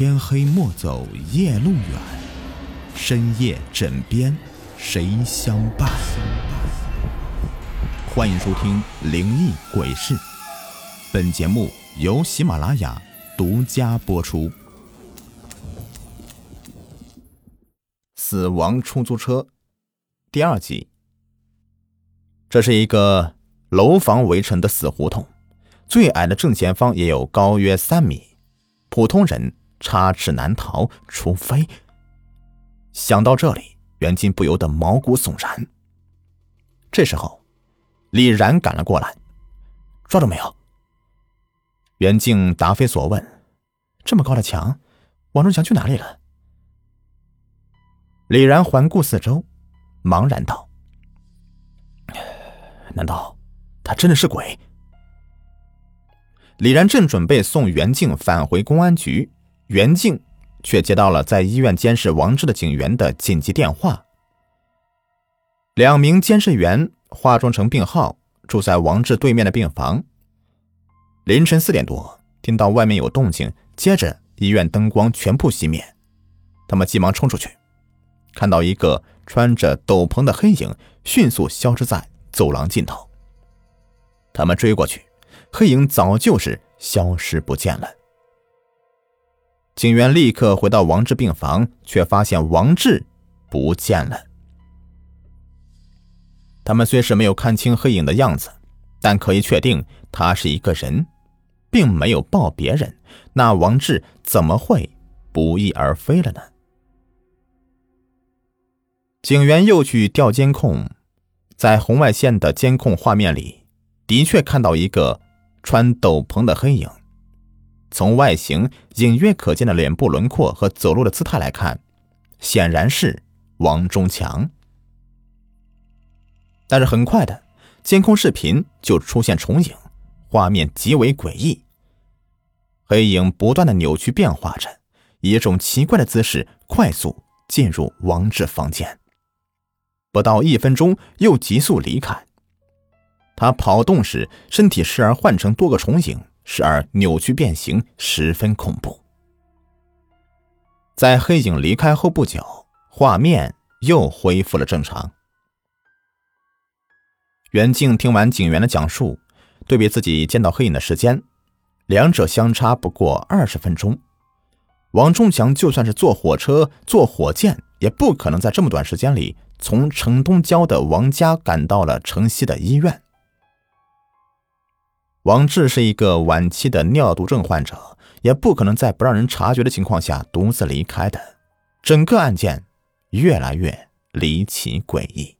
天黑莫走夜路远，深夜枕边谁相伴？欢迎收听《灵异鬼事》，本节目由喜马拉雅独家播出。死亡出租车第二集。这是一个楼房围成的死胡同，最矮的正前方也有高约三米，普通人。插翅难逃，除非想到这里，袁静不由得毛骨悚然。这时候，李然赶了过来，抓住没有？袁静答非所问：“这么高的墙，王忠强去哪里了？”李然环顾四周，茫然道：“难道他真的是鬼？”李然正准备送袁静返回公安局。袁静却接到了在医院监视王志的警员的紧急电话。两名监视员化妆成病号，住在王志对面的病房。凌晨四点多，听到外面有动静，接着医院灯光全部熄灭，他们急忙冲出去，看到一个穿着斗篷的黑影迅速消失在走廊尽头。他们追过去，黑影早就是消失不见了。警员立刻回到王志病房，却发现王志不见了。他们虽是没有看清黑影的样子，但可以确定他是一个人，并没有抱别人。那王志怎么会不翼而飞了呢？警员又去调监控，在红外线的监控画面里，的确看到一个穿斗篷的黑影。从外形隐约可见的脸部轮廓和走路的姿态来看，显然是王中强。但是很快的，监控视频就出现重影，画面极为诡异。黑影不断的扭曲变化着，以一种奇怪的姿势快速进入王志房间，不到一分钟又急速离开。他跑动时，身体时而换成多个重影。时而扭曲变形，十分恐怖。在黑影离开后不久，画面又恢复了正常。袁静听完警员的讲述，对比自己见到黑影的时间，两者相差不过二十分钟。王忠强就算是坐火车、坐火箭，也不可能在这么短时间里从城东郊的王家赶到了城西的医院。王志是一个晚期的尿毒症患者，也不可能在不让人察觉的情况下独自离开的。整个案件越来越离奇诡异。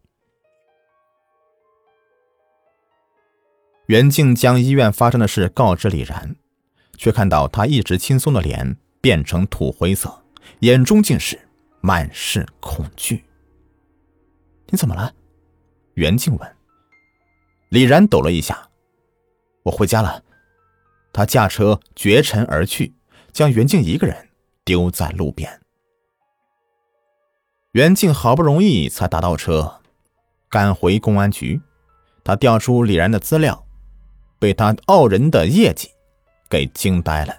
袁静将医院发生的事告知李然，却看到他一直轻松的脸变成土灰色，眼中竟是满是恐惧。你怎么了？袁静问。李然抖了一下。我回家了。他驾车绝尘而去，将袁静一个人丢在路边。袁静好不容易才打到车，赶回公安局。他调出李然的资料，被他傲人的业绩给惊呆了。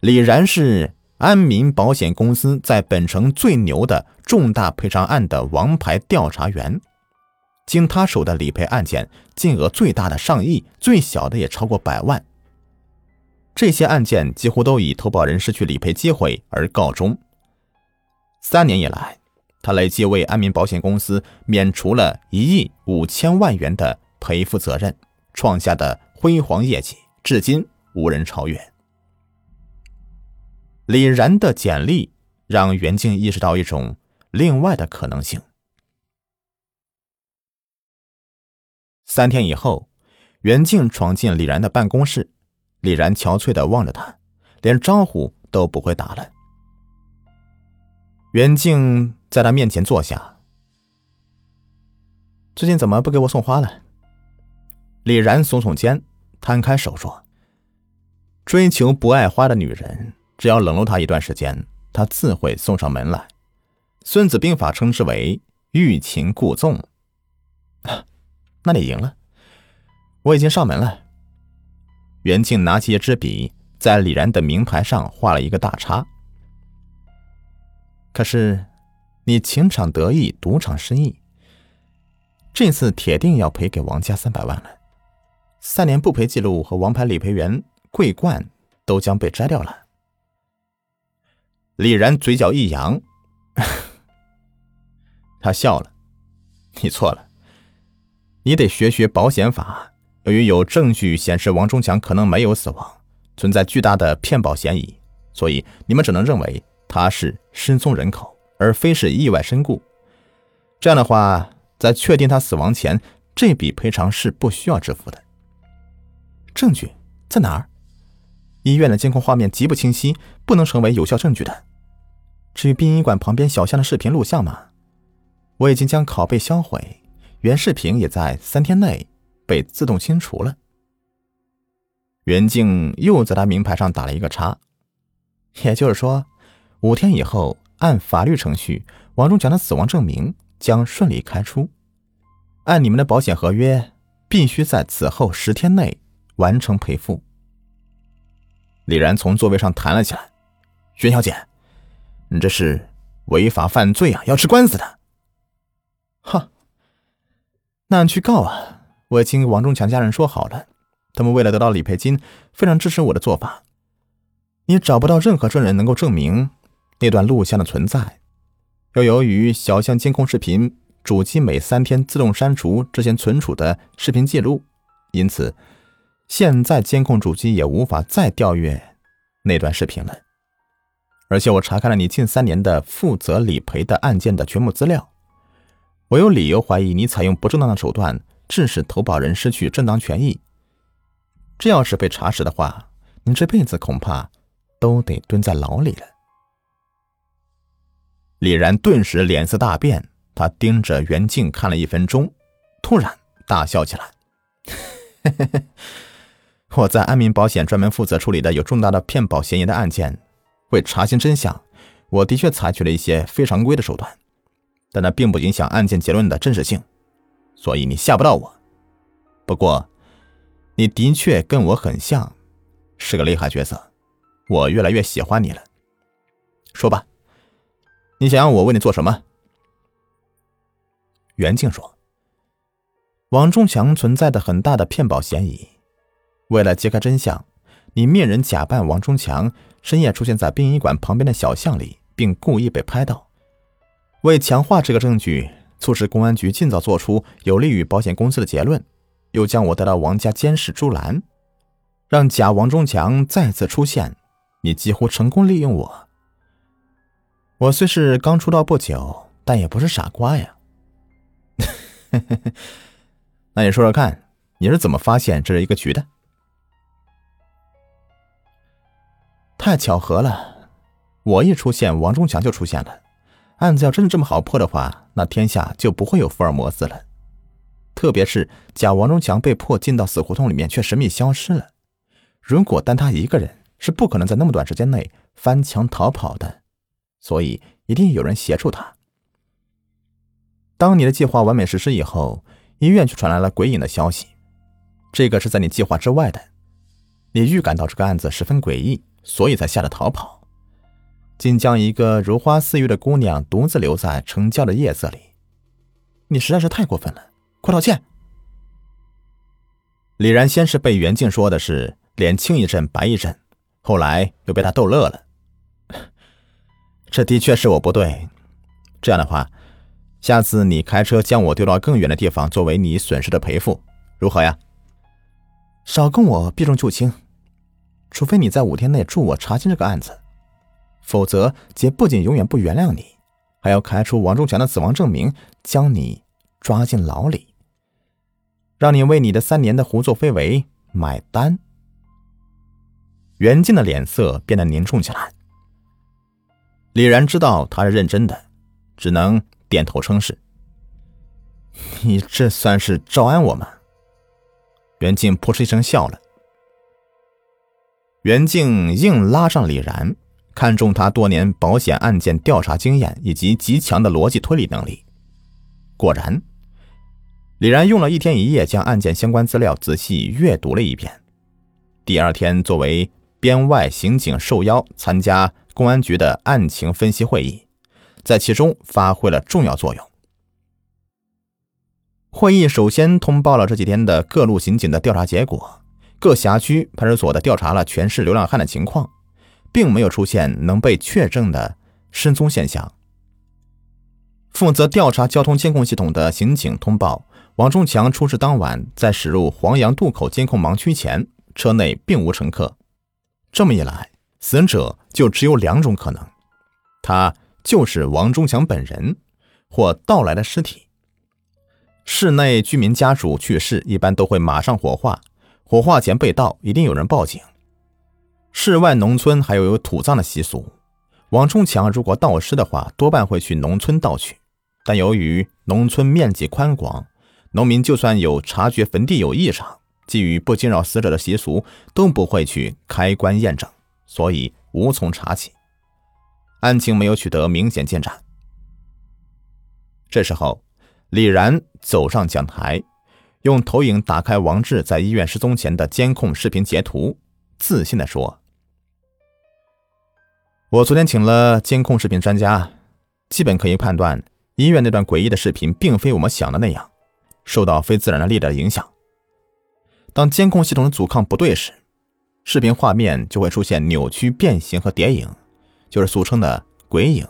李然是安民保险公司在本城最牛的重大赔偿案的王牌调查员。经他手的理赔案件，金额最大的上亿，最小的也超过百万。这些案件几乎都以投保人失去理赔机会而告终。三年以来，他累计为安民保险公司免除了一亿五千万元的赔付责任，创下的辉煌业绩至今无人超越。李然的简历让袁静意识到一种另外的可能性。三天以后，袁静闯进李然的办公室，李然憔悴的望着他，连招呼都不会打了。袁静在他面前坐下，最近怎么不给我送花了？李然耸耸肩，摊开手说：“追求不爱花的女人，只要冷落她一段时间，她自会送上门来。”《孙子兵法》称之为欲擒故纵。那你赢了，我已经上门了。袁静拿起一支笔，在李然的名牌上画了一个大叉。可是，你情场得意，赌场失意，这次铁定要赔给王家三百万了。三年不赔记录和王牌理赔员桂冠都将被摘掉了。李然嘴角一扬，他笑了：“你错了，你得学学保险法。由于有证据显示王忠强可能没有死亡，存在巨大的骗保嫌疑，所以你们只能认为他是失踪人口，而非是意外身故。这样的话，在确定他死亡前，这笔赔偿是不需要支付的。”证据在哪儿？医院的监控画面极不清晰，不能成为有效证据的。至于殡仪馆旁边小巷的视频录像嘛，我已经将拷贝销毁，原视频也在三天内被自动清除了。袁静又在他名牌上打了一个叉，也就是说，五天以后，按法律程序，王忠强的死亡证明将顺利开出。按你们的保险合约，必须在此后十天内。完成赔付。李然从座位上弹了起来：“袁小姐，你这是违法犯罪啊，要吃官司的。”“哈，那你去告啊！我已经跟王忠强家人说好了，他们为了得到理赔金，非常支持我的做法。你找不到任何证人能够证明那段录像的存在，又由于小巷监控视频主机每三天自动删除之前存储的视频记录，因此。”现在监控主机也无法再调阅那段视频了，而且我查看了你近三年的负责理赔的案件的全部资料，我有理由怀疑你采用不正当的手段，致使投保人失去正当权益。这要是被查实的话，你这辈子恐怕都得蹲在牢里了。李然顿时脸色大变，他盯着袁静看了一分钟，突然大笑起来。我在安民保险专门负责处理的有重大的骗保嫌疑的案件，为查清真相，我的确采取了一些非常规的手段，但那并不影响案件结论的真实性，所以你吓不到我。不过，你的确跟我很像，是个厉害角色，我越来越喜欢你了。说吧，你想要我为你做什么？袁静说：“王忠强存在的很大的骗保嫌疑。”为了揭开真相，你面人假扮王忠强，深夜出现在殡仪馆旁边的小巷里，并故意被拍到。为强化这个证据，促使公安局尽早做出有利于保险公司的结论，又将我带到王家监视朱兰，让假王忠强再次出现。你几乎成功利用我。我虽是刚出道不久，但也不是傻瓜呀。那你说说看，你是怎么发现这是一个局的？太巧合了，我一出现，王忠强就出现了。案子要真的这么好破的话，那天下就不会有福尔摩斯了。特别是假王忠强被迫进到死胡同里面，却神秘消失了。如果单他一个人，是不可能在那么短时间内翻墙逃跑的，所以一定有人协助他。当你的计划完美实施以后，医院却传来了鬼影的消息，这个是在你计划之外的。你预感到这个案子十分诡异。所以才吓得逃跑，竟将一个如花似玉的姑娘独自留在城郊的夜色里，你实在是太过分了！快道歉！李然先是被袁静说的是脸青一阵白一阵，后来又被他逗乐了。这的确是我不对。这样的话，下次你开车将我丢到更远的地方，作为你损失的赔付，如何呀？少跟我避重就轻。除非你在五天内助我查清这个案子，否则姐不仅永远不原谅你，还要开出王忠强的死亡证明，将你抓进牢里，让你为你的三年的胡作非为买单。袁静的脸色变得凝重起来。李然知道他是认真的，只能点头称是。你这算是招安我吗？袁静扑哧一声笑了。袁静硬拉上李然，看中他多年保险案件调查经验以及极强的逻辑推理能力。果然，李然用了一天一夜将案件相关资料仔细阅读了一遍。第二天，作为编外刑警受邀参加公安局的案情分析会议，在其中发挥了重要作用。会议首先通报了这几天的各路刑警的调查结果，各辖区派出所的调查了全市流浪汉的情况，并没有出现能被确证的失踪现象。负责调查交通监控系统的刑警通报，王忠强出事当晚在驶入黄杨渡口监控盲区前，车内并无乘客。这么一来，死者就只有两种可能：他就是王忠强本人，或盗来的尸体。室内居民家属去世，一般都会马上火化，火化前被盗，一定有人报警。室外农村还有有土葬的习俗，王冲强如果盗尸的话，多半会去农村盗取。但由于农村面积宽广，农民就算有察觉坟地有异常，基于不惊扰死者的习俗，都不会去开棺验证，所以无从查起。案情没有取得明显进展。这时候，李然走上讲台，用投影打开王志在医院失踪前的监控视频截图，自信地说：“我昨天请了监控视频专家，基本可以判断。”医院那段诡异的视频，并非我们想的那样，受到非自然的力的影响。当监控系统的阻抗不对时，视频画面就会出现扭曲、变形和叠影，就是俗称的鬼影。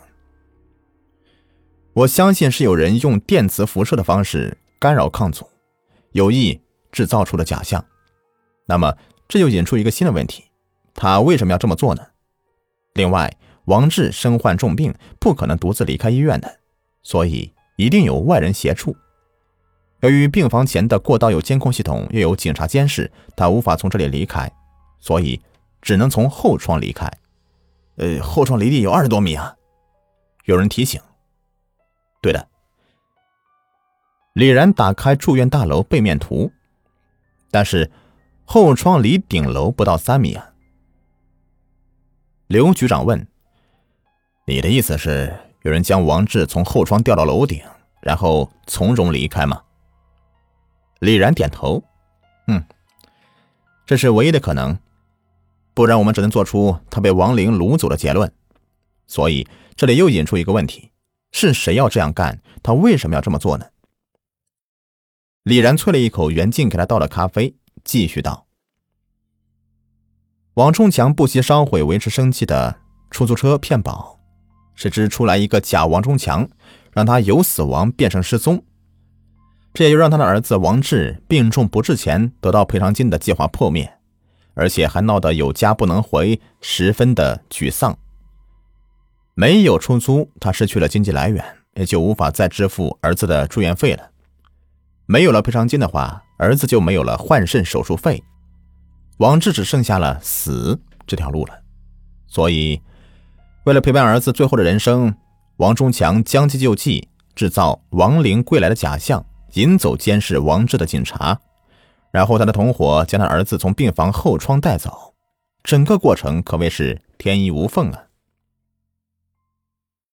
我相信是有人用电磁辐射的方式干扰抗阻，有意制造出的假象。那么，这就引出一个新的问题：他为什么要这么做呢？另外，王志身患重病，不可能独自离开医院的。所以一定有外人协助。由于病房前的过道有监控系统，又有警察监视，他无法从这里离开，所以只能从后窗离开。呃，后窗离地有二十多米啊！有人提醒。对的。李然打开住院大楼背面图，但是后窗离顶楼不到三米啊。刘局长问：“你的意思是？”有人将王志从后窗吊到楼顶，然后从容离开吗？李然点头，嗯，这是唯一的可能，不然我们只能做出他被亡灵掳走的结论。所以这里又引出一个问题：是谁要这样干？他为什么要这么做呢？李然啐了一口袁静给他倒的咖啡，继续道：“王冲强不惜烧毁维持生计的出租车骗保。”谁知出来一个假王冲强，让他由死亡变成失踪，这也就让他的儿子王志病重不治前得到赔偿金的计划破灭，而且还闹得有家不能回，十分的沮丧。没有出租，他失去了经济来源，也就无法再支付儿子的住院费了。没有了赔偿金的话，儿子就没有了换肾手术费，王志只剩下了死这条路了。所以。为了陪伴儿子最后的人生，王忠强将计就计，制造亡灵归来的假象，引走监视王志的警察，然后他的同伙将他儿子从病房后窗带走。整个过程可谓是天衣无缝啊！